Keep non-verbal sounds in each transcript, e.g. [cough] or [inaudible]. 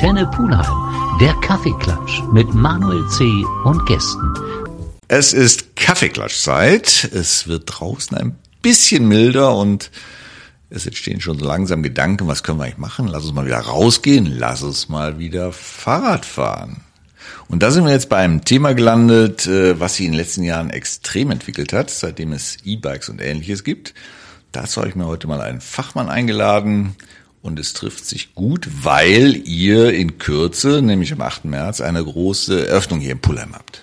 Antenne Pulheim, der Kaffeeklatsch mit Manuel C. und Gästen. Es ist Kaffeeklatschzeit. Es wird draußen ein bisschen milder und es entstehen schon so langsam Gedanken, was können wir eigentlich machen? Lass uns mal wieder rausgehen, lass uns mal wieder Fahrrad fahren. Und da sind wir jetzt bei einem Thema gelandet, äh, was sich in den letzten Jahren extrem entwickelt hat, seitdem es E-Bikes und ähnliches gibt. Dazu habe ich mir heute mal einen Fachmann eingeladen und es trifft sich gut, weil ihr in Kürze, nämlich am 8. März, eine große Eröffnung hier in Pullheim habt.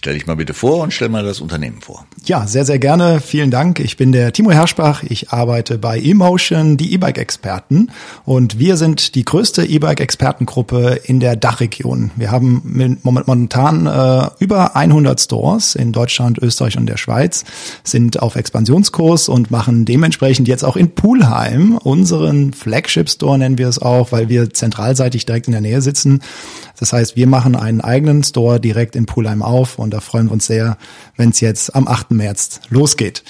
Stell dich mal bitte vor und stell mal das Unternehmen vor. Ja, sehr, sehr gerne. Vielen Dank. Ich bin der Timo Herschbach. Ich arbeite bei eMotion, die E-Bike-Experten. Und wir sind die größte E-Bike-Expertengruppe in der Dachregion. Wir haben momentan äh, über 100 Stores in Deutschland, Österreich und der Schweiz, sind auf Expansionskurs und machen dementsprechend jetzt auch in Pulheim unseren Flagship-Store, nennen wir es auch, weil wir zentralseitig direkt in der Nähe sitzen. Das heißt, wir machen einen eigenen Store direkt in Pulheim auf und da freuen wir uns sehr, wenn es jetzt am 8. März losgeht.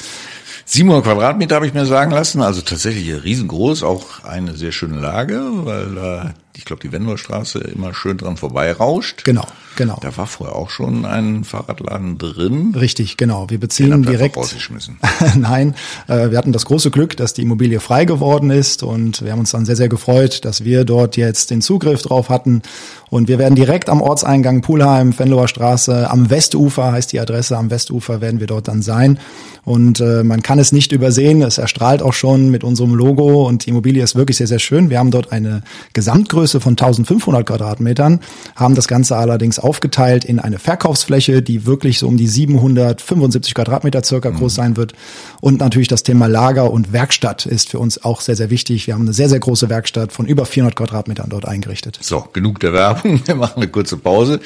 700 Quadratmeter habe ich mir sagen lassen, also tatsächlich riesengroß, auch eine sehr schöne Lage, weil da, ich glaube, die Wendlerstraße immer schön dran vorbei rauscht. Genau, genau. Da war vorher auch schon ein Fahrradladen drin. Richtig, genau. Wir beziehen direkt. [laughs] Nein, äh, wir hatten das große Glück, dass die Immobilie frei geworden ist und wir haben uns dann sehr, sehr gefreut, dass wir dort jetzt den Zugriff drauf hatten und wir werden direkt am Ortseingang Pulheim, Venloer Straße, am Westufer heißt die Adresse, am Westufer werden wir dort dann sein. Und äh, man kann es nicht übersehen, es erstrahlt auch schon mit unserem Logo und die Immobilie ist wirklich sehr, sehr schön. Wir haben dort eine Gesamtgröße von 1500 Quadratmetern, haben das Ganze allerdings aufgeteilt in eine Verkaufsfläche, die wirklich so um die 775 Quadratmeter circa groß sein wird. Und natürlich das Thema Lager und Werkstatt ist für uns auch sehr, sehr wichtig. Wir haben eine sehr, sehr große Werkstatt von über 400 Quadratmetern dort eingerichtet. So, genug der Werbung. Wir machen eine kurze Pause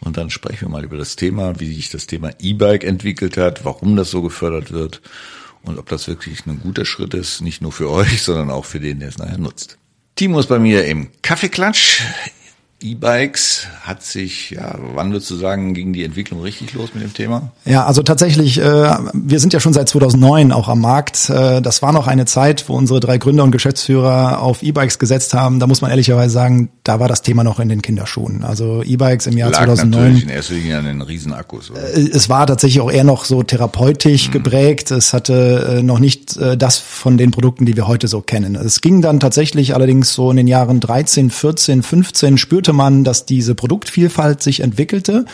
und dann sprechen wir mal über das Thema, wie sich das Thema E-Bike entwickelt hat, warum das so gefördert wird und ob das wirklich ein guter Schritt ist, nicht nur für euch, sondern auch für den, der es nachher nutzt. Timo ist bei mir im Kaffeeklatsch. E-Bikes hat sich, ja, wann würdest du sagen, ging die Entwicklung richtig los mit dem Thema? Ja, also tatsächlich, äh, wir sind ja schon seit 2009 auch am Markt. Äh, das war noch eine Zeit, wo unsere drei Gründer und Geschäftsführer auf E-Bikes gesetzt haben. Da muss man ehrlicherweise sagen, da war das Thema noch in den Kinderschuhen. Also E-Bikes im Jahr Lag 2009. natürlich in erster Linie an den Riesenakkus. Oder? Äh, es war tatsächlich auch eher noch so therapeutisch mhm. geprägt. Es hatte noch nicht das von den Produkten, die wir heute so kennen. Es ging dann tatsächlich allerdings so in den Jahren 13, 14, 15 spürte spürte man, dass diese Produktvielfalt sich entwickelte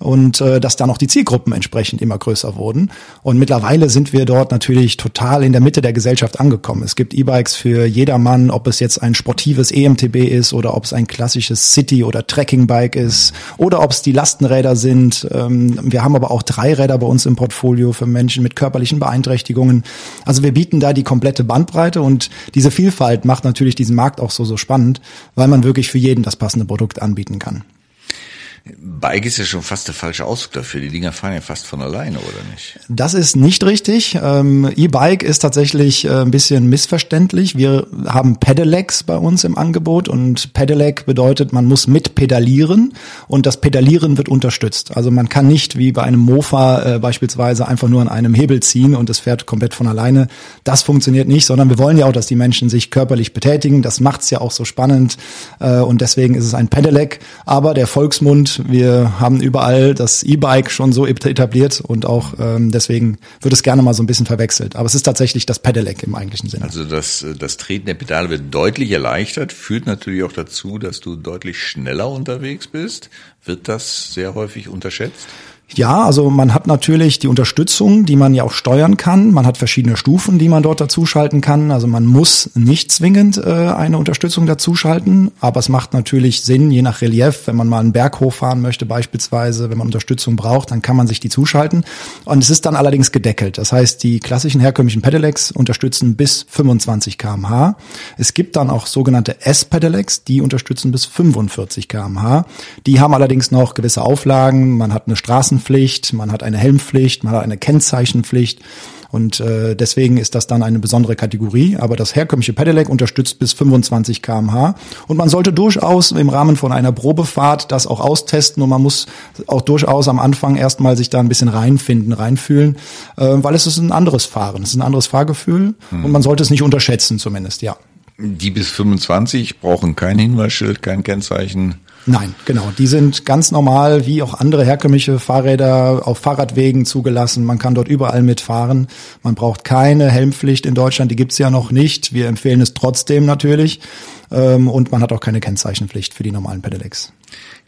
und äh, dass dann auch die Zielgruppen entsprechend immer größer wurden. Und mittlerweile sind wir dort natürlich total in der Mitte der Gesellschaft angekommen. Es gibt E-Bikes für jedermann, ob es jetzt ein sportives EMTB ist oder ob es ein klassisches City- oder Trekkingbike ist oder ob es die Lastenräder sind. Ähm, wir haben aber auch Dreiräder bei uns im Portfolio für Menschen mit körperlichen Beeinträchtigungen. Also wir bieten da die komplette Bandbreite und diese Vielfalt macht natürlich diesen Markt auch so, so spannend, weil man wirklich für jeden das passende Produkt anbieten kann. Bike ist ja schon fast der falsche Ausdruck dafür. Die Dinger fahren ja fast von alleine, oder nicht? Das ist nicht richtig. Ähm, E-Bike ist tatsächlich äh, ein bisschen missverständlich. Wir haben Pedelecs bei uns im Angebot und Pedelec bedeutet, man muss mit pedalieren und das Pedalieren wird unterstützt. Also man kann nicht wie bei einem Mofa äh, beispielsweise einfach nur an einem Hebel ziehen und es fährt komplett von alleine. Das funktioniert nicht, sondern wir wollen ja auch, dass die Menschen sich körperlich betätigen. Das macht's ja auch so spannend äh, und deswegen ist es ein Pedelec. Aber der Volksmund wir haben überall das E-Bike schon so etabliert und auch ähm, deswegen wird es gerne mal so ein bisschen verwechselt. Aber es ist tatsächlich das Pedelec im eigentlichen Sinne. Also das, das Treten der Pedale wird deutlich erleichtert, führt natürlich auch dazu, dass du deutlich schneller unterwegs bist. Wird das sehr häufig unterschätzt? Ja, also man hat natürlich die Unterstützung, die man ja auch steuern kann. Man hat verschiedene Stufen, die man dort dazuschalten kann. Also man muss nicht zwingend äh, eine Unterstützung dazuschalten, aber es macht natürlich Sinn, je nach Relief, wenn man mal einen Berg hochfahren möchte beispielsweise, wenn man Unterstützung braucht, dann kann man sich die zuschalten. Und es ist dann allerdings gedeckelt. Das heißt, die klassischen herkömmlichen Pedelecs unterstützen bis 25 kmh. Es gibt dann auch sogenannte S-Pedelecs, die unterstützen bis 45 kmh. Die haben allerdings noch gewisse Auflagen. Man hat eine Straßen Maskenpflicht, man hat eine Helmpflicht, man hat eine Kennzeichenpflicht. Und äh, deswegen ist das dann eine besondere Kategorie. Aber das herkömmliche Pedelec unterstützt bis 25 kmh. Und man sollte durchaus im Rahmen von einer Probefahrt das auch austesten. Und man muss auch durchaus am Anfang erstmal sich da ein bisschen reinfinden, reinfühlen, äh, weil es ist ein anderes Fahren, es ist ein anderes Fahrgefühl. Mhm. Und man sollte es nicht unterschätzen zumindest, ja. Die bis 25 brauchen kein Hinweisschild, kein Kennzeichen. Nein, genau. Die sind ganz normal, wie auch andere herkömmliche Fahrräder auf Fahrradwegen zugelassen. Man kann dort überall mitfahren. Man braucht keine Helmpflicht in Deutschland, die gibt's ja noch nicht. Wir empfehlen es trotzdem natürlich. Ähm, und man hat auch keine Kennzeichenpflicht für die normalen Pedelecs.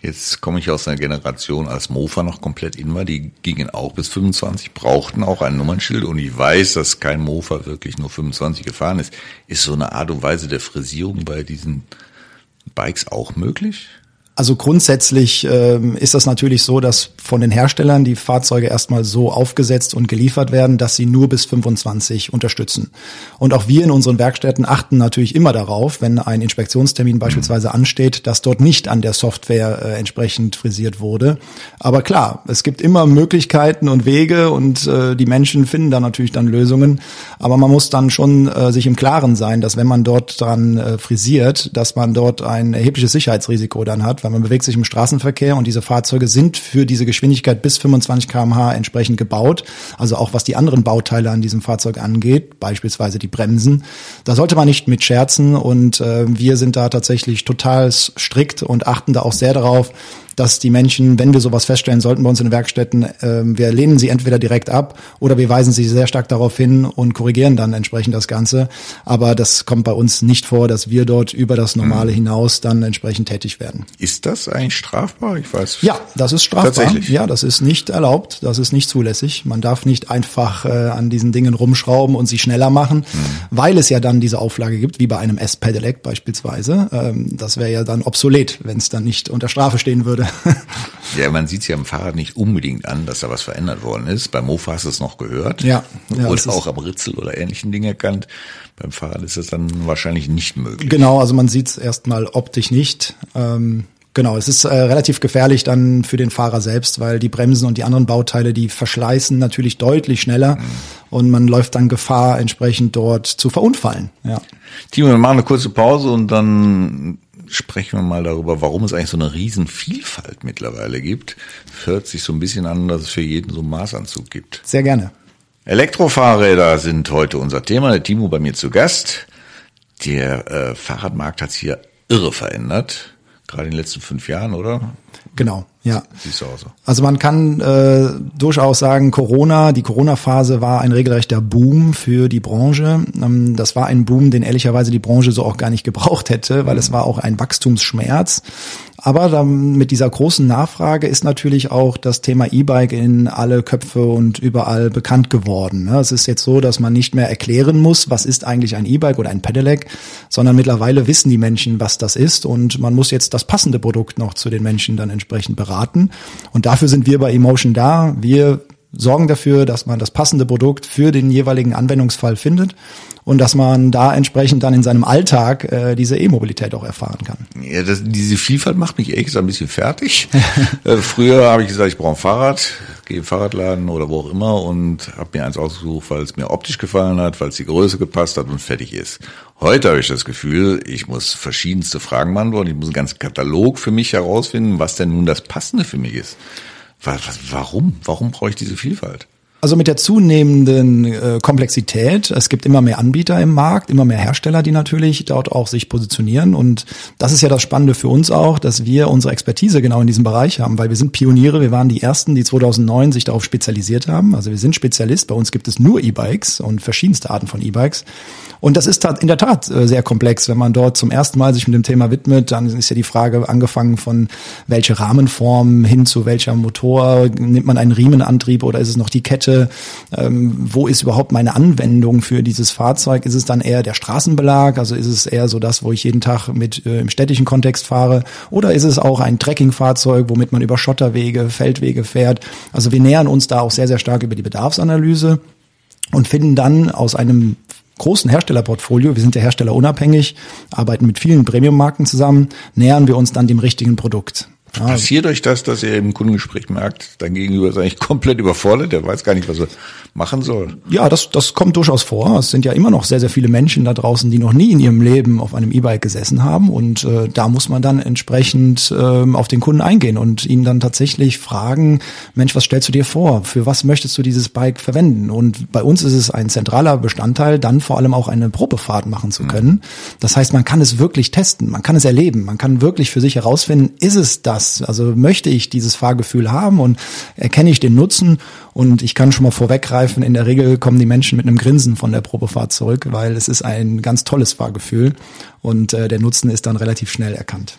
Jetzt komme ich aus einer Generation, als Mofa noch komplett in war. Die gingen auch bis 25, brauchten auch ein Nummernschild. Und ich weiß, dass kein Mofa wirklich nur 25 gefahren ist. Ist so eine Art und Weise der Frisierung bei diesen Bikes auch möglich? Also grundsätzlich ähm, ist das natürlich so, dass von den Herstellern die Fahrzeuge erstmal so aufgesetzt und geliefert werden, dass sie nur bis 25 unterstützen. Und auch wir in unseren Werkstätten achten natürlich immer darauf, wenn ein Inspektionstermin beispielsweise ansteht, dass dort nicht an der Software äh, entsprechend frisiert wurde. Aber klar, es gibt immer Möglichkeiten und Wege und äh, die Menschen finden da natürlich dann Lösungen. Aber man muss dann schon äh, sich im Klaren sein, dass wenn man dort dran äh, frisiert, dass man dort ein erhebliches Sicherheitsrisiko dann hat weil man bewegt sich im Straßenverkehr und diese Fahrzeuge sind für diese Geschwindigkeit bis 25 kmh entsprechend gebaut. Also auch was die anderen Bauteile an diesem Fahrzeug angeht, beispielsweise die Bremsen. Da sollte man nicht mit scherzen und äh, wir sind da tatsächlich total strikt und achten da auch sehr darauf, dass die Menschen, wenn wir sowas feststellen sollten bei uns in den Werkstätten, äh, wir lehnen sie entweder direkt ab oder wir weisen sie sehr stark darauf hin und korrigieren dann entsprechend das Ganze. Aber das kommt bei uns nicht vor, dass wir dort über das Normale mhm. hinaus dann entsprechend tätig werden. Ist das eigentlich strafbar? Ich weiß. Ja, das ist strafbar. Tatsächlich? Ja, das ist nicht erlaubt. Das ist nicht zulässig. Man darf nicht einfach äh, an diesen Dingen rumschrauben und sie schneller machen, mhm. weil es ja dann diese Auflage gibt, wie bei einem S-Pedelec beispielsweise. Ähm, das wäre ja dann obsolet, wenn es dann nicht unter Strafe stehen würde [laughs] ja, man sieht es ja am Fahrrad nicht unbedingt an, dass da was verändert worden ist. Beim Mofa hast du es noch gehört. Ja. ja oder auch am Ritzel oder ähnlichen Dingen erkannt. Beim Fahrrad ist es dann wahrscheinlich nicht möglich. Genau, also man sieht es erstmal optisch nicht. Ähm, Genau, es ist äh, relativ gefährlich dann für den Fahrer selbst, weil die Bremsen und die anderen Bauteile, die verschleißen natürlich deutlich schneller mhm. und man läuft dann Gefahr, entsprechend dort zu verunfallen. Ja. Timo, wir machen eine kurze Pause und dann sprechen wir mal darüber, warum es eigentlich so eine Riesenvielfalt mittlerweile gibt. hört sich so ein bisschen an, dass es für jeden so einen Maßanzug gibt. Sehr gerne. Elektrofahrräder sind heute unser Thema. Der Timo bei mir zu Gast. Der äh, Fahrradmarkt hat sich hier irre verändert. Gerade in den letzten fünf Jahren, oder? Genau, ja. Siehst du auch so. Also man kann äh, durchaus sagen, Corona, die Corona-Phase war ein regelrechter Boom für die Branche. Ähm, das war ein Boom, den ehrlicherweise die Branche so auch gar nicht gebraucht hätte, weil mhm. es war auch ein Wachstumsschmerz. Aber dann mit dieser großen Nachfrage ist natürlich auch das Thema E-Bike in alle Köpfe und überall bekannt geworden. Ne? Es ist jetzt so, dass man nicht mehr erklären muss, was ist eigentlich ein E-Bike oder ein Pedelec, sondern mittlerweile wissen die Menschen, was das ist und man muss jetzt das passende Produkt noch zu den Menschen dann entsprechend beraten. Und dafür sind wir bei Emotion da. Wir sorgen dafür, dass man das passende Produkt für den jeweiligen Anwendungsfall findet und dass man da entsprechend dann in seinem Alltag äh, diese E-Mobilität auch erfahren kann. Ja, das, diese Vielfalt macht mich echt ein bisschen fertig. [laughs] äh, früher habe ich gesagt, ich brauche ein Fahrrad, gehe im Fahrradladen oder wo auch immer und habe mir eins ausgesucht, weil es mir optisch gefallen hat, weil es die Größe gepasst hat und fertig ist. Heute habe ich das Gefühl, ich muss verschiedenste Fragen beantworten, ich muss einen ganzen Katalog für mich herausfinden, was denn nun das Passende für mich ist. Warum? Warum brauche ich diese Vielfalt? Also mit der zunehmenden äh, Komplexität, es gibt immer mehr Anbieter im Markt, immer mehr Hersteller, die natürlich dort auch sich positionieren. Und das ist ja das Spannende für uns auch, dass wir unsere Expertise genau in diesem Bereich haben, weil wir sind Pioniere, wir waren die Ersten, die 2009 sich darauf spezialisiert haben. Also wir sind Spezialist, bei uns gibt es nur E-Bikes und verschiedenste Arten von E-Bikes. Und das ist in der Tat äh, sehr komplex. Wenn man dort zum ersten Mal sich mit dem Thema widmet, dann ist ja die Frage angefangen von welche Rahmenform hin zu welcher Motor. Nimmt man einen Riemenantrieb oder ist es noch die Kette? Ähm, wo ist überhaupt meine Anwendung für dieses Fahrzeug? Ist es dann eher der Straßenbelag? Also ist es eher so das, wo ich jeden Tag mit äh, im städtischen Kontext fahre? Oder ist es auch ein Trekkingfahrzeug, womit man über Schotterwege, Feldwege fährt? Also wir nähern uns da auch sehr, sehr stark über die Bedarfsanalyse und finden dann aus einem großen Herstellerportfolio, wir sind ja Hersteller unabhängig, arbeiten mit vielen Premium-Marken zusammen, nähern wir uns dann dem richtigen Produkt. Passiert euch das, dass ihr im Kundengespräch merkt, dein Gegenüber ist eigentlich [laughs] komplett überfordert, der weiß gar nicht, was er machen soll? Ja, das, das kommt durchaus vor. Es sind ja immer noch sehr, sehr viele Menschen da draußen, die noch nie in ihrem Leben auf einem E-Bike gesessen haben. Und äh, da muss man dann entsprechend ähm, auf den Kunden eingehen und ihn dann tatsächlich fragen, Mensch, was stellst du dir vor? Für was möchtest du dieses Bike verwenden? Und bei uns ist es ein zentraler Bestandteil, dann vor allem auch eine Probefahrt machen zu können. Das heißt, man kann es wirklich testen, man kann es erleben, man kann wirklich für sich herausfinden, ist es das? Also möchte ich dieses Fahrgefühl haben und erkenne ich den Nutzen? Und ich kann schon mal vorweggreifen, in der Regel kommen die Menschen mit einem Grinsen von der Probefahrt zurück, weil es ist ein ganz tolles Fahrgefühl und äh, der Nutzen ist dann relativ schnell erkannt.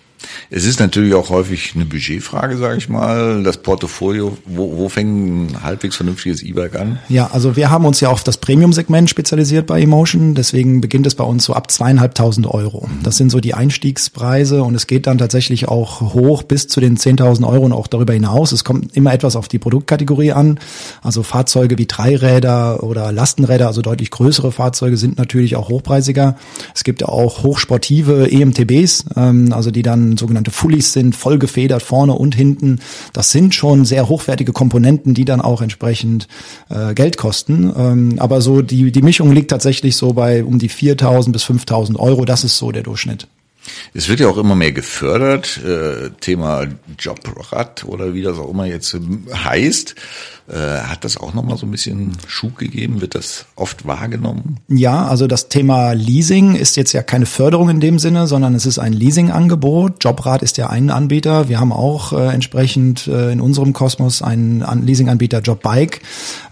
Es ist natürlich auch häufig eine Budgetfrage, sage ich mal. Das Portfolio, wo, wo fängt ein halbwegs vernünftiges E-Bike an? Ja, also wir haben uns ja auf das Premium-Segment spezialisiert bei Emotion. Deswegen beginnt es bei uns so ab zweieinhalbtausend Euro. Das sind so die Einstiegspreise und es geht dann tatsächlich auch hoch bis zu den 10.000 Euro und auch darüber hinaus. Es kommt immer etwas auf die Produktkategorie an. Also Fahrzeuge wie Dreiräder oder Lastenräder, also deutlich größere Fahrzeuge sind natürlich auch hochpreisiger. Es gibt auch hochsportive EMTBs, ähm, also die dann sogenannte Fullies sind, voll gefedert vorne und hinten. Das sind schon sehr hochwertige Komponenten, die dann auch entsprechend äh, Geld kosten. Ähm, aber so die, die Mischung liegt tatsächlich so bei um die 4.000 bis 5.000 Euro. Das ist so der Durchschnitt. Es wird ja auch immer mehr gefördert, äh, Thema Jobrad oder wie das auch immer jetzt heißt. Äh, hat das auch nochmal so ein bisschen Schub gegeben? Wird das oft wahrgenommen? Ja, also das Thema Leasing ist jetzt ja keine Förderung in dem Sinne, sondern es ist ein Leasingangebot. Jobrad ist ja ein Anbieter. Wir haben auch äh, entsprechend äh, in unserem Kosmos einen An Leasinganbieter Jobbike.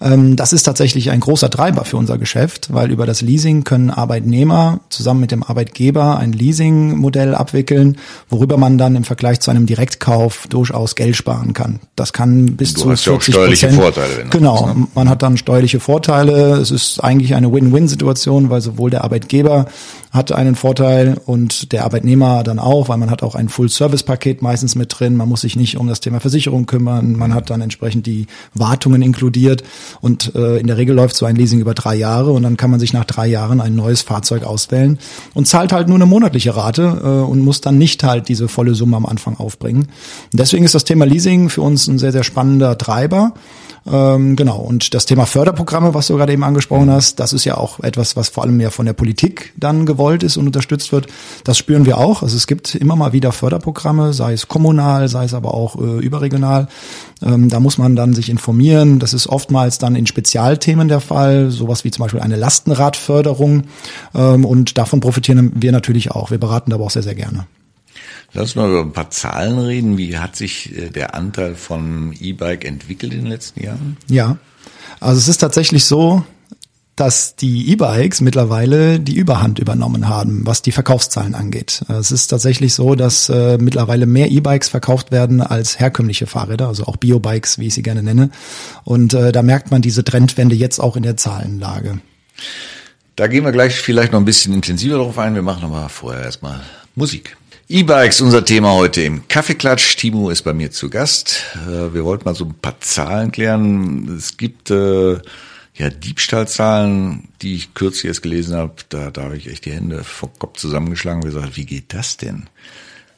Ähm, das ist tatsächlich ein großer Treiber für unser Geschäft, weil über das Leasing können Arbeitnehmer zusammen mit dem Arbeitgeber ein Leasingmodell abwickeln, worüber man dann im Vergleich zu einem Direktkauf durchaus Geld sparen kann. Das kann bis Du zu hast ja auch 40 steuerliche Prozent. Vorteile, wenn Genau, willst, ne? man hat dann steuerliche Vorteile. Es ist eigentlich eine Win-Win-Situation, weil sowohl der Arbeitgeber hat einen Vorteil und der Arbeitnehmer dann auch, weil man hat auch ein Full-Service-Paket meistens mit drin. Man muss sich nicht um das Thema Versicherung kümmern. Man hat dann entsprechend die Wartungen inkludiert und äh, in der Regel läuft so ein Leasing über drei Jahre und dann kann man sich nach drei Jahren ein neues Fahrzeug auswählen und zahlt halt nur eine monatliche Rate äh, und muss dann nicht halt diese volle Summe am Anfang aufbringen. Und deswegen ist das Thema Leasing für uns ein sehr, sehr spannender Treiber. Ähm, genau. Und das Thema Förderprogramme, was du gerade eben angesprochen hast, das ist ja auch etwas, was vor allem ja von der Politik dann gewollt ist und unterstützt wird. Das spüren wir auch. Also es gibt immer mal wieder Förderprogramme, sei es kommunal, sei es aber auch äh, überregional. Ähm, da muss man dann sich informieren. Das ist oftmals dann in Spezialthemen der Fall, sowas wie zum Beispiel eine Lastenradförderung. Ähm, und davon profitieren wir natürlich auch. Wir beraten aber auch sehr, sehr gerne. Lass mal über ein paar Zahlen reden. Wie hat sich äh, der Anteil von E-Bike entwickelt in den letzten Jahren? Ja, also es ist tatsächlich so, dass die E-Bikes mittlerweile die Überhand übernommen haben, was die Verkaufszahlen angeht. Es ist tatsächlich so, dass äh, mittlerweile mehr E-Bikes verkauft werden als herkömmliche Fahrräder, also auch Biobikes, wie ich sie gerne nenne. Und äh, da merkt man diese Trendwende jetzt auch in der Zahlenlage. Da gehen wir gleich vielleicht noch ein bisschen intensiver drauf ein. Wir machen aber vorher erstmal Musik. E-Bikes, unser Thema heute im Kaffeeklatsch. Timo ist bei mir zu Gast. Äh, Wir wollten mal so ein paar Zahlen klären. Es gibt äh, ja Diebstahlzahlen, die ich kürzlich erst gelesen habe. Da, da habe ich echt die Hände vom Kopf zusammengeschlagen und gesagt, wie geht das denn?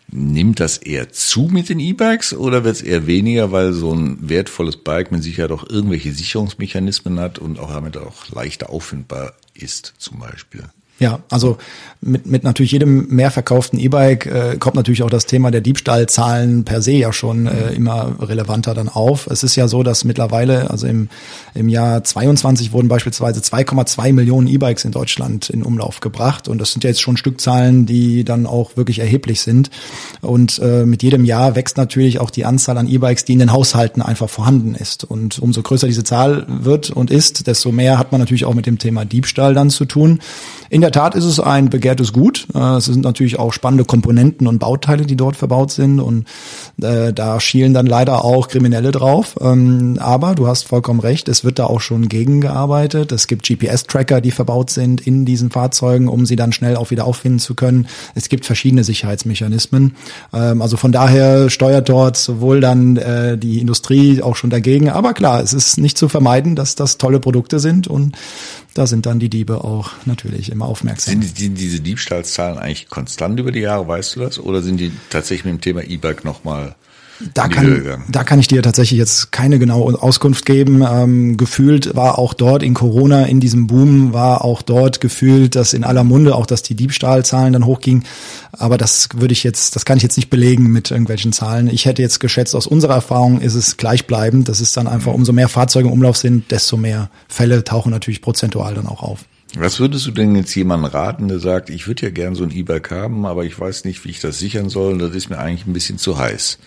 Nimmt das eher zu mit den E-Bikes oder wird es eher weniger, weil so ein wertvolles Bike mit Sicherheit auch irgendwelche Sicherungsmechanismen hat und auch damit auch leichter auffindbar ist, zum Beispiel? Ja, also mit, mit natürlich jedem mehr verkauften E-Bike äh, kommt natürlich auch das Thema der Diebstahlzahlen per se ja schon äh, immer relevanter dann auf. Es ist ja so, dass mittlerweile, also im, im Jahr 22 wurden beispielsweise 2,2 Millionen E-Bikes in Deutschland in Umlauf gebracht und das sind ja jetzt schon Stückzahlen, die dann auch wirklich erheblich sind. Und äh, mit jedem Jahr wächst natürlich auch die Anzahl an E-Bikes, die in den Haushalten einfach vorhanden ist. Und umso größer diese Zahl wird und ist, desto mehr hat man natürlich auch mit dem Thema Diebstahl dann zu tun. In der Tat ist es ein begehrtes Gut. Äh, Es sind natürlich auch spannende Komponenten und Bauteile, die dort verbaut sind und äh, da schielen dann leider auch Kriminelle drauf. Ähm, aber du hast vollkommen recht, es wird da auch schon gegengearbeitet. Es gibt GPS-Tracker, die verbaut sind in diesen Fahrzeugen, um sie dann schnell auch wieder auffinden zu können. Es gibt verschiedene Sicherheitsmechanismen. Ähm, also von daher steuert dort sowohl dann äh, die Industrie auch schon dagegen. Aber klar, es ist nicht zu vermeiden, dass das tolle Produkte sind und da sind dann die Diebe auch natürlich immer aufmerksam. Sind die, diese Diebstahlzahlen eigentlich konstant über die Jahre, weißt du das? Oder sind die tatsächlich mit dem Thema E-Bike nochmal Da kann, da kann ich dir tatsächlich jetzt keine genaue Auskunft geben. Ähm, gefühlt war auch dort in Corona, in diesem Boom, war auch dort gefühlt, dass in aller Munde auch, dass die Diebstahlzahlen dann hochgingen. Aber das würde ich jetzt, das kann ich jetzt nicht belegen mit irgendwelchen Zahlen. Ich hätte jetzt geschätzt, aus unserer Erfahrung ist es gleichbleibend. Das ist dann einfach, umso mehr Fahrzeuge im Umlauf sind, desto mehr Fälle tauchen natürlich prozentual dann auch auf. Was würdest du denn jetzt jemandem raten, der sagt, ich würde ja gern so ein E-Bike haben, aber ich weiß nicht, wie ich das sichern soll, das ist mir eigentlich ein bisschen zu heiß?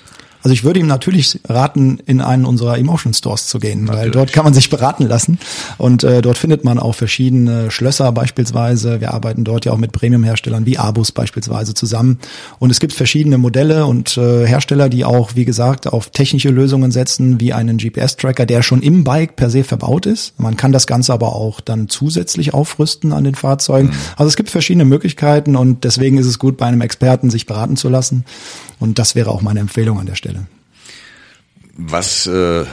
Also ich würde ihm natürlich raten, in einen unserer Emotion Stores zu gehen, natürlich. weil dort kann man sich beraten lassen und äh, dort findet man auch verschiedene Schlösser beispielsweise. Wir arbeiten dort ja auch mit Premium-Herstellern wie Abus beispielsweise zusammen und es gibt verschiedene Modelle und äh, Hersteller, die auch, wie gesagt, auf technische Lösungen setzen, wie einen GPS-Tracker, der schon im Bike per se verbaut ist. Man kann das Ganze aber auch dann zusätzlich aufrüsten an den Fahrzeugen. Mhm. Also es gibt verschiedene Möglichkeiten und deswegen ist es gut, bei einem Experten sich beraten zu lassen. Und das wäre auch meine Empfehlung an der Stelle. Was äh,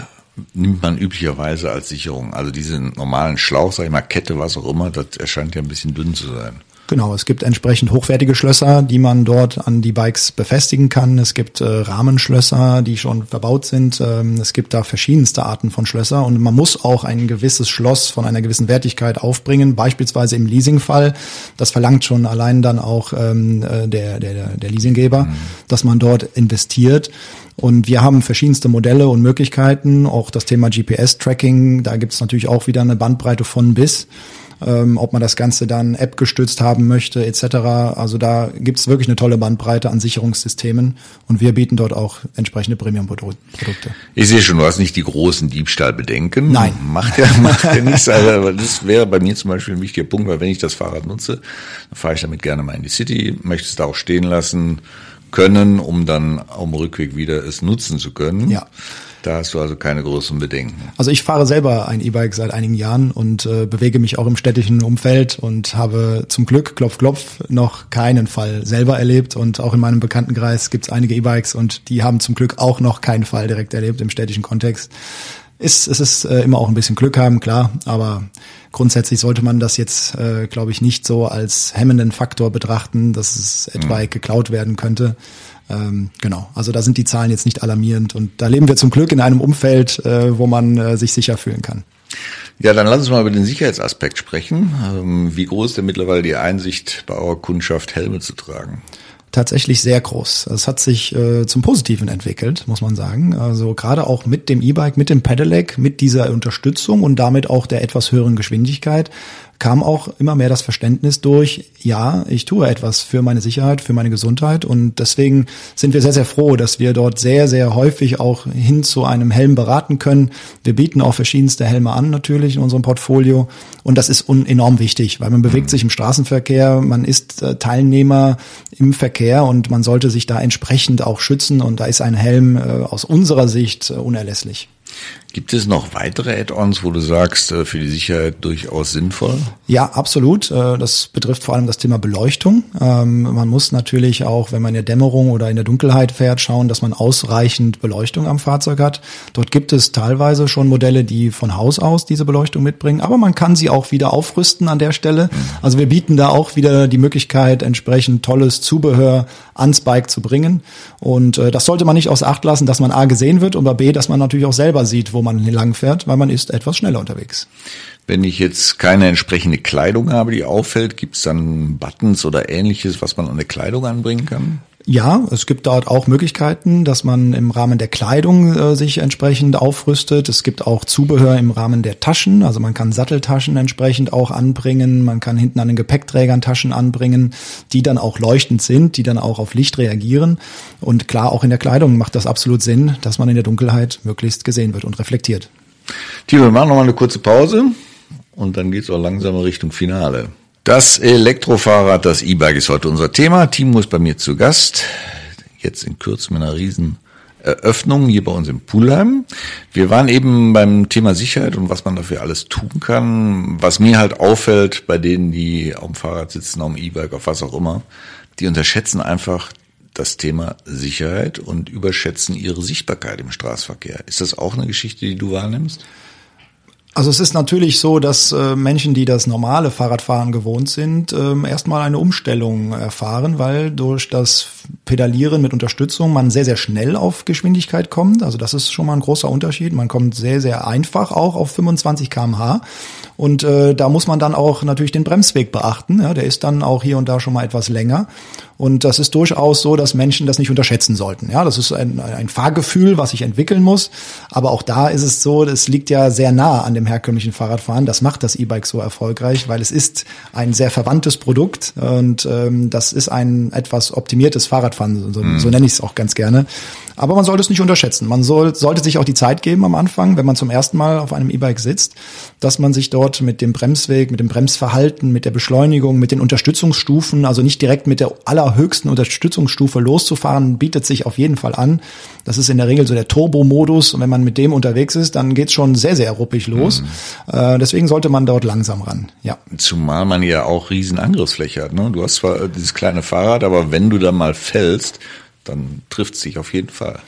nimmt man üblicherweise als Sicherung? Also diesen normalen Schlauch, sag ich mal, Kette, was auch immer, das erscheint ja ein bisschen dünn zu sein. Genau, es gibt entsprechend hochwertige Schlösser, die man dort an die Bikes befestigen kann. Es gibt äh, Rahmenschlösser, die schon verbaut sind. Ähm, es gibt da verschiedenste Arten von Schlösser und man muss auch ein gewisses Schloss von einer gewissen Wertigkeit aufbringen, beispielsweise im Leasingfall. Das verlangt schon allein dann auch ähm, äh, der, der, der Leasinggeber, mhm. dass man dort investiert. Und wir haben verschiedenste Modelle und Möglichkeiten, auch das Thema GPS-Tracking, da gibt es natürlich auch wieder eine Bandbreite von bis ähm, ob man das Ganze dann App gestützt haben möchte etc. Also da gibt es wirklich eine tolle Bandbreite an Sicherungssystemen und wir bieten dort auch entsprechende Premium-Produkte. Ich sehe schon, du hast nicht die großen Diebstahlbedenken. Nein. Macht ja, [laughs] macht ja nichts. Also, das wäre bei mir zum Beispiel ein wichtiger Punkt, weil wenn ich das Fahrrad nutze, dann fahre ich damit gerne mal in die City, möchte es da auch stehen lassen können, um dann am Rückweg wieder es nutzen zu können. Ja. Da hast du also keine großen Bedenken. Also ich fahre selber ein E-Bike seit einigen Jahren und äh, bewege mich auch im städtischen Umfeld und habe zum Glück, klopf, klopf, noch keinen Fall selber erlebt. Und auch in meinem Bekanntenkreis gibt es einige E-Bikes und die haben zum Glück auch noch keinen Fall direkt erlebt im städtischen Kontext. Ist, es ist äh, immer auch ein bisschen Glück haben, klar, aber grundsätzlich sollte man das jetzt, äh, glaube ich, nicht so als hemmenden Faktor betrachten, dass es etwa mhm. geklaut werden könnte. Ähm, genau, also da sind die Zahlen jetzt nicht alarmierend und da leben wir zum Glück in einem Umfeld, äh, wo man äh, sich sicher fühlen kann. Ja, dann lass uns mal über den Sicherheitsaspekt sprechen. Ähm, wie groß ist denn mittlerweile die Einsicht bei eurer Kundschaft, Helme zu tragen? tatsächlich sehr groß. Es hat sich äh, zum Positiven entwickelt, muss man sagen. Also gerade auch mit dem E-Bike, mit dem Pedelec, mit dieser Unterstützung und damit auch der etwas höheren Geschwindigkeit kam auch immer mehr das Verständnis durch, ja, ich tue etwas für meine Sicherheit, für meine Gesundheit und deswegen sind wir sehr, sehr froh, dass wir dort sehr, sehr häufig auch hin zu einem Helm beraten können. Wir bieten auch verschiedenste Helme an natürlich in unserem Portfolio und das ist enorm wichtig, weil man bewegt sich im Straßenverkehr, man ist äh, Teilnehmer im Verkehr und man sollte sich da entsprechend auch schützen und da ist ein Helm äh, aus unserer Sicht äh, unerlässlich. Gibt es noch weitere Add-ons, wo du sagst, äh, für die Sicherheit durchaus sinnvoll? Ja, absolut. Äh, das betrifft vor allem das Thema Beleuchtung. Ähm, man muss natürlich auch, wenn man in der Dämmerung oder in der Dunkelheit fährt, schauen, dass man ausreichend Beleuchtung am Fahrzeug hat. Dort gibt es teilweise schon Modelle, die von Haus aus diese Beleuchtung mitbringen, aber man kann sie auch wieder aufrüsten an der Stelle. Mhm. Also wir bieten da auch wieder die Möglichkeit, entsprechend tolles Zubehör ans Bike zu bringen. Und äh, das sollte man nicht aus Acht lassen, dass man A gesehen wird und B, dass man natürlich auch selber sieht, wo man lang fährt, weil man ist etwas schneller unterwegs. Wenn ich jetzt keine entsprechende Kleidung habe, die auffällt, gibt es dann Buttons oder ähnliches, was man an der Kleidung anbringen kann? Ja, es gibt dort auch Möglichkeiten, dass man im Rahmen der Kleidung äh, sich entsprechend aufrüstet. Es gibt auch Zubehör im Rahmen der Taschen, also man kann Satteltaschen entsprechend auch anbringen, man kann hinten an den Gepäckträgern Taschen anbringen, die dann auch leuchtend sind, die dann auch auf Licht reagieren. Und klar, auch in der Kleidung macht das absolut Sinn, dass man in der Dunkelheit möglichst gesehen wird und reflektiert. Timo, wir machen nochmal eine kurze Pause und dann geht's auch langsam Richtung Finale. Das Elektrofahrrad, das E-Bike ist heute unser Thema. Timo ist bei mir zu Gast. Jetzt in Kürze mit einer riesen Eröffnung hier bei uns im Poolheim. Wir waren eben beim Thema Sicherheit und was man dafür alles tun kann. Was mir halt auffällt bei denen, die auf dem Fahrrad sitzen, auf dem E-Bike, auf was auch immer, die unterschätzen einfach das Thema Sicherheit und überschätzen ihre Sichtbarkeit im Straßenverkehr. Ist das auch eine Geschichte, die du wahrnimmst? Also es ist natürlich so, dass äh, Menschen, die das normale Fahrradfahren gewohnt sind, ähm, erstmal eine Umstellung erfahren, weil durch das Pedalieren mit Unterstützung man sehr, sehr schnell auf Geschwindigkeit kommt. Also das ist schon mal ein großer Unterschied. Man kommt sehr, sehr einfach auch auf 25 kmh. Und äh, da muss man dann auch natürlich den Bremsweg beachten. Ja, der ist dann auch hier und da schon mal etwas länger. Und das ist durchaus so, dass Menschen das nicht unterschätzen sollten. Ja, das ist ein, ein Fahrgefühl, was sich entwickeln muss. Aber auch da ist es so, das liegt ja sehr nah an dem herkömmlichen Fahrradfahren. Das macht das E-Bike so erfolgreich, weil es ist ein sehr verwandtes Produkt und ähm, das ist ein etwas optimiertes Fahrradfahren. So, mhm. so nenne ich es auch ganz gerne. Aber man sollte es nicht unterschätzen. Man soll, sollte sich auch die Zeit geben am Anfang, wenn man zum ersten Mal auf einem E-Bike sitzt, dass man sich dort mit dem Bremsweg, mit dem Bremsverhalten, mit der Beschleunigung, mit den Unterstützungsstufen, also nicht direkt mit der allerhöchsten Unterstützungsstufe loszufahren, bietet sich auf jeden Fall an. Das ist in der Regel so der Turbo-Modus. Und wenn man mit dem unterwegs ist, dann geht's schon sehr, sehr ruppig los. Mhm. Äh, deswegen sollte man dort langsam ran. Ja. Zumal man ja auch riesen Angriffsfläche hat. Ne? Du hast zwar dieses kleine Fahrrad, aber wenn du da mal fällst, dann trifft sich auf jeden Fall.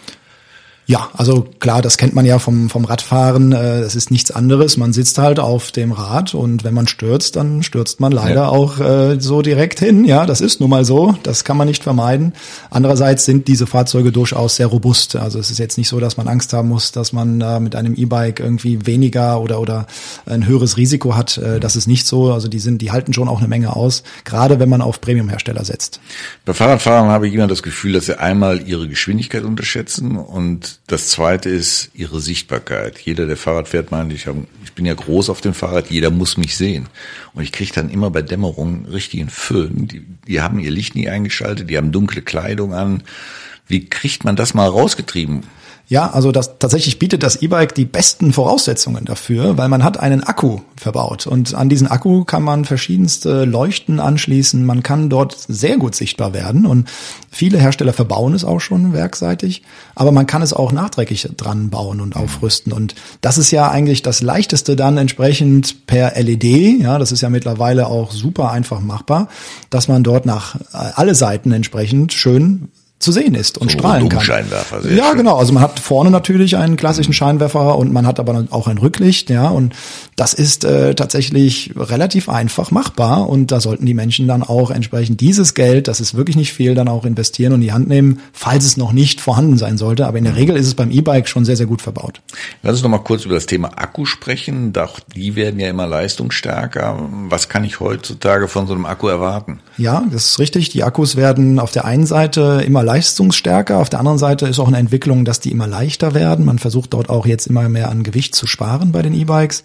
Ja, also klar, das kennt man ja vom, vom Radfahren. Äh, es ist nichts anderes. Man sitzt halt auf dem Rad und wenn man stürzt, dann stürzt man leider ja. auch äh, so direkt hin. Ja, das ist nun mal so. Das kann man nicht vermeiden. Andererseits sind diese Fahrzeuge durchaus sehr robust. Also es ist jetzt nicht so, dass man Angst haben muss, dass man äh, mit einem E-Bike irgendwie weniger oder oder ein höheres Risiko hat. Äh, das ist nicht so. Also die sind, die halten schon auch eine Menge aus, gerade wenn man auf Premium-Hersteller setzt. Bei Fahrradfahrern habe ich immer das Gefühl, dass sie einmal ihre Geschwindigkeit unterschätzen und das zweite ist ihre Sichtbarkeit. Jeder, der Fahrrad fährt, meint, ich, hab, ich bin ja groß auf dem Fahrrad, jeder muss mich sehen. Und ich kriege dann immer bei Dämmerung richtigen Föhn. Die, die haben ihr Licht nie eingeschaltet, die haben dunkle Kleidung an. Wie kriegt man das mal rausgetrieben? Ja, also das tatsächlich bietet das E-Bike die besten Voraussetzungen dafür, weil man hat einen Akku verbaut. Und an diesen Akku kann man verschiedenste Leuchten anschließen. Man kann dort sehr gut sichtbar werden. Und viele Hersteller verbauen es auch schon werkseitig, aber man kann es auch nachträglich dran bauen und aufrüsten. Und das ist ja eigentlich das leichteste dann entsprechend per LED, ja, das ist ja mittlerweile auch super einfach machbar, dass man dort nach äh, alle Seiten entsprechend schön zu sehen ist und so strahlen kann. Scheinwerfer, sehr ja, schön. genau. Also man hat vorne natürlich einen klassischen Scheinwerfer und man hat aber auch ein Rücklicht, ja. Und das ist äh, tatsächlich relativ einfach machbar und da sollten die Menschen dann auch entsprechend dieses Geld, das ist wirklich nicht viel, dann auch investieren und in die Hand nehmen, falls es noch nicht vorhanden sein sollte. Aber in der mhm. Regel ist es beim E-Bike schon sehr, sehr gut verbaut. Lass uns noch mal kurz über das Thema Akku sprechen. Doch die werden ja immer leistungsstärker. Was kann ich heutzutage von so einem Akku erwarten? Ja, das ist richtig. Die Akkus werden auf der einen Seite immer leistungsstärker. Auf der anderen Seite ist auch eine Entwicklung, dass die immer leichter werden. Man versucht dort auch jetzt immer mehr an Gewicht zu sparen bei den E-Bikes.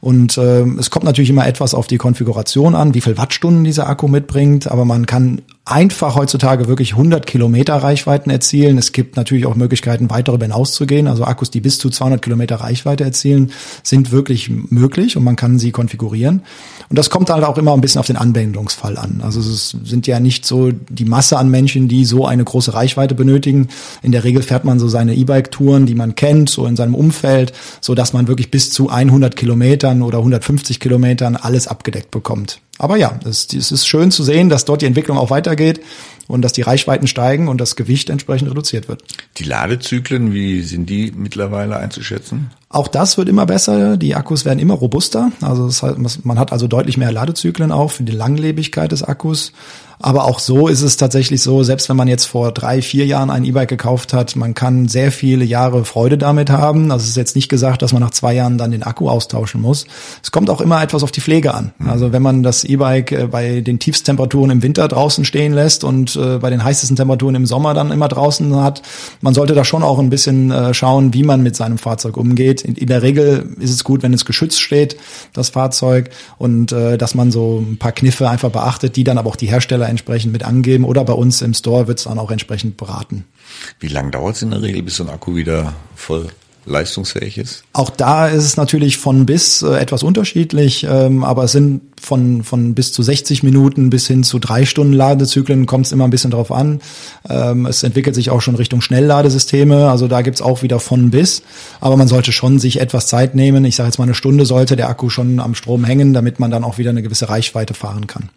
Und äh, es kommt natürlich immer etwas auf die Konfiguration an, wie viel Wattstunden dieser Akku mitbringt. Aber man kann einfach heutzutage wirklich 100 Kilometer Reichweiten erzielen. Es gibt natürlich auch Möglichkeiten, weit darüber hinaus zu gehen. Also Akkus, die bis zu 200 Kilometer Reichweite erzielen, sind wirklich möglich und man kann sie konfigurieren. Und das kommt halt auch immer ein bisschen auf den Anwendungsfall an. Also es sind ja nicht so die Masse an Menschen, die so eine große Reichweite benötigen. In der Regel fährt man so seine E-Bike-Touren, die man kennt, so in seinem Umfeld, so dass man wirklich bis zu 100 Kilometern oder 150 Kilometern alles abgedeckt bekommt. Aber ja, es, es ist schön zu sehen, dass dort die Entwicklung auch weitergeht und dass die Reichweiten steigen und das Gewicht entsprechend reduziert wird. Die Ladezyklen, wie sind die mittlerweile einzuschätzen? Auch das wird immer besser. Die Akkus werden immer robuster. Also das heißt, man hat also deutlich mehr Ladezyklen auch für die Langlebigkeit des Akkus. Aber auch so ist es tatsächlich so, selbst wenn man jetzt vor drei, vier Jahren ein E-Bike gekauft hat, man kann sehr viele Jahre Freude damit haben. Also es ist jetzt nicht gesagt, dass man nach zwei Jahren dann den Akku austauschen muss. Es kommt auch immer etwas auf die Pflege an. Mhm. Also wenn man das E-Bike äh, bei den Tiefstemperaturen im Winter draußen stehen lässt und äh, bei den heißesten Temperaturen im Sommer dann immer draußen hat, man sollte da schon auch ein bisschen äh, schauen, wie man mit seinem Fahrzeug umgeht. In, in der Regel ist es gut, wenn es geschützt steht, das Fahrzeug, und dass man so ein paar Kniffe einfach beachtet, die dann aber auch die Hersteller Entsprechend mit angeben oder bei uns im Store wird es dann auch entsprechend beraten. Wie lange dauert es in der Regel, bis so ein Akku wieder voll leistungsfähig ist? Auch da ist es natürlich von bis äh, etwas unterschiedlich, ähm, aber es sind von, von bis zu 60 Minuten bis hin zu drei Stunden Ladezyklen, kommt es immer ein bisschen drauf an. Ähm, es entwickelt sich auch schon Richtung Schnellladesysteme, also da gibt's auch wieder von bis, aber man sollte schon sich etwas Zeit nehmen. Ich sage jetzt mal eine Stunde sollte der Akku schon am Strom hängen, damit man dann auch wieder eine gewisse Reichweite fahren kann.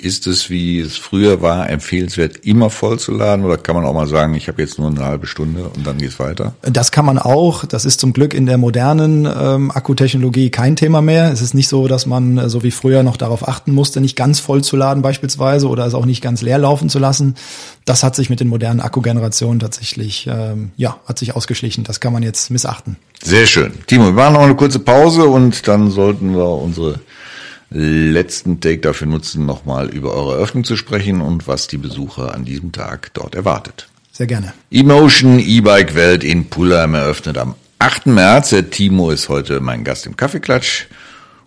Ist es, wie es früher war, empfehlenswert, immer voll zu laden oder kann man auch mal sagen, ich habe jetzt nur eine halbe Stunde und dann geht's weiter? Das kann man auch. Das ist zum Glück in der modernen ähm, Akkutechnologie kein Thema mehr. Es ist nicht so, dass man äh, so wie früher noch darauf achten musste, nicht ganz voll zu laden beispielsweise oder es auch nicht ganz leer laufen zu lassen. Das hat sich mit den modernen Akkugenerationen tatsächlich, ähm, ja, hat sich ausgeschlichen. Das kann man jetzt missachten. Sehr schön. Timo, wir machen noch eine kurze Pause und dann sollten wir unsere letzten Take dafür nutzen, nochmal über eure Eröffnung zu sprechen und was die Besucher an diesem Tag dort erwartet. Sehr gerne. Emotion E-Bike Welt in Pullheim eröffnet am 8. März. Der Timo ist heute mein Gast im Kaffeeklatsch.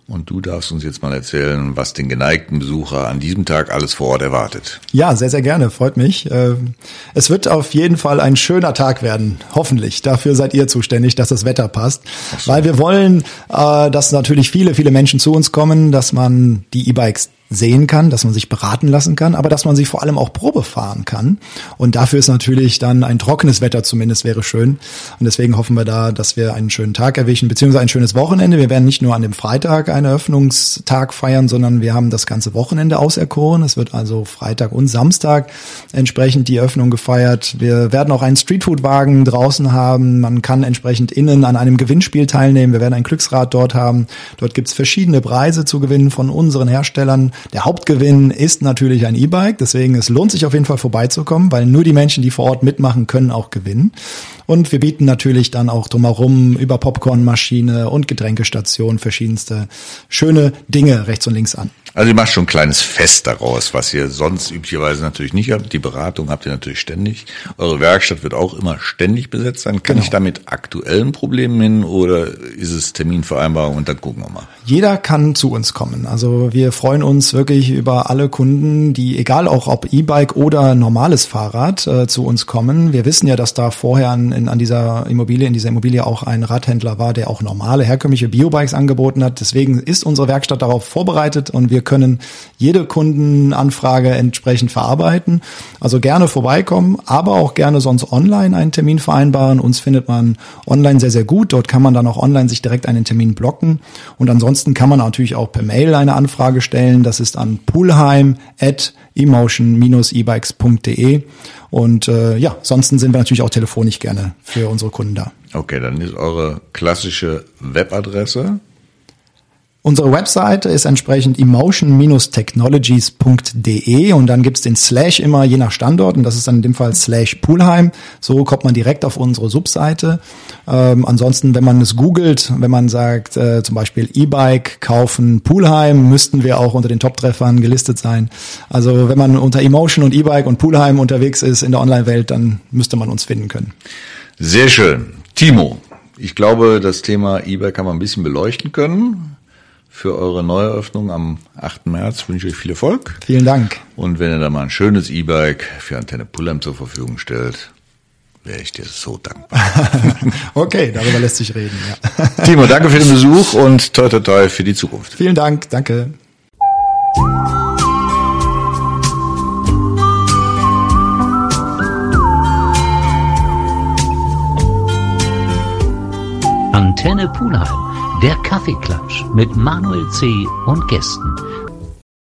Und du darfst uns jetzt mal erzählen, was den geneigten Besucher an diesem Tag alles vor Ort erwartet. Ja, sehr, sehr gerne. Freut mich. Ähm, es wird auf jeden Fall ein schöner Tag werden. Hoffentlich. Dafür seid ihr zuständig, dass das Wetter passt. So. Weil wir wollen, äh, dass natürlich viele, viele Menschen zu uns kommen, dass man die E-Bikes sehen kann, dass man sich beraten lassen kann, aber dass man sich vor allem auch Probe fahren kann. Und dafür ist natürlich dann ein trockenes Wetter zumindest wäre schön. Und deswegen hoffen wir da, dass wir einen schönen Tag erwischen, beziehungsweise ein schönes Wochenende. Wir werden nicht nur an dem Freitag einen Eröffnungstag feiern, sondern wir haben das ganze Wochenende auserkoren. Es wird also Freitag und Samstag entsprechend die Eröffnung gefeiert. Wir werden auch einen Streetfood-Wagen draußen haben. Man kann entsprechend innen an einem Gewinnspiel teilnehmen. Wir werden ein Glücksrad dort haben. Dort gibt's verschiedene Preise zu gewinnen von unseren Herstellern. Der Hauptgewinn ist natürlich ein E-Bike, deswegen es lohnt sich auf jeden Fall vorbeizukommen, weil nur die Menschen, die vor Ort mitmachen, können auch gewinnen. Und wir bieten natürlich dann auch drumherum über Popcornmaschine und Getränkestation verschiedenste schöne Dinge rechts und links an. Also ihr macht schon ein kleines Fest daraus, was ihr sonst üblicherweise natürlich nicht habt. Die Beratung habt ihr natürlich ständig. Eure Werkstatt wird auch immer ständig besetzt sein. Kann genau. ich da mit aktuellen Problemen hin oder ist es Terminvereinbarung und dann gucken wir mal? Jeder kann zu uns kommen. Also wir freuen uns wirklich über alle Kunden, die egal auch ob E-Bike oder normales Fahrrad äh, zu uns kommen. Wir wissen ja, dass da vorher an, in, an dieser Immobilie, in dieser Immobilie auch ein Radhändler war, der auch normale herkömmliche Biobikes angeboten hat. Deswegen ist unsere Werkstatt darauf vorbereitet und wir wir können jede Kundenanfrage entsprechend verarbeiten. Also gerne vorbeikommen, aber auch gerne sonst online einen Termin vereinbaren. Uns findet man online sehr, sehr gut. Dort kann man dann auch online sich direkt einen Termin blocken. Und ansonsten kann man natürlich auch per Mail eine Anfrage stellen. Das ist an poolheim at emotion-ebikes.de. Und äh, ja, ansonsten sind wir natürlich auch telefonisch gerne für unsere Kunden da. Okay, dann ist eure klassische Webadresse Unsere Webseite ist entsprechend emotion-technologies.de und dann gibt's den Slash immer je nach Standort und das ist dann in dem Fall Slash Poolheim. So kommt man direkt auf unsere Subseite. Ähm, ansonsten, wenn man es googelt, wenn man sagt äh, zum Beispiel E-Bike kaufen Poolheim, müssten wir auch unter den Top-Treffern gelistet sein. Also wenn man unter Emotion und E-Bike und Poolheim unterwegs ist in der Online-Welt, dann müsste man uns finden können. Sehr schön. Timo, ich glaube, das Thema E-Bike kann man ein bisschen beleuchten können für eure Neueröffnung am 8. März wünsche ich viel Erfolg. Vielen Dank. Und wenn ihr da mal ein schönes E-Bike für Antenne Pullheim zur Verfügung stellt, wäre ich dir so dankbar. [laughs] okay, darüber lässt sich reden. Ja. [laughs] Timo, danke für den Besuch und toi toi toi für die Zukunft. Vielen Dank, danke. Antenne Pulheim der Kaffeeklatsch mit Manuel C. und Gästen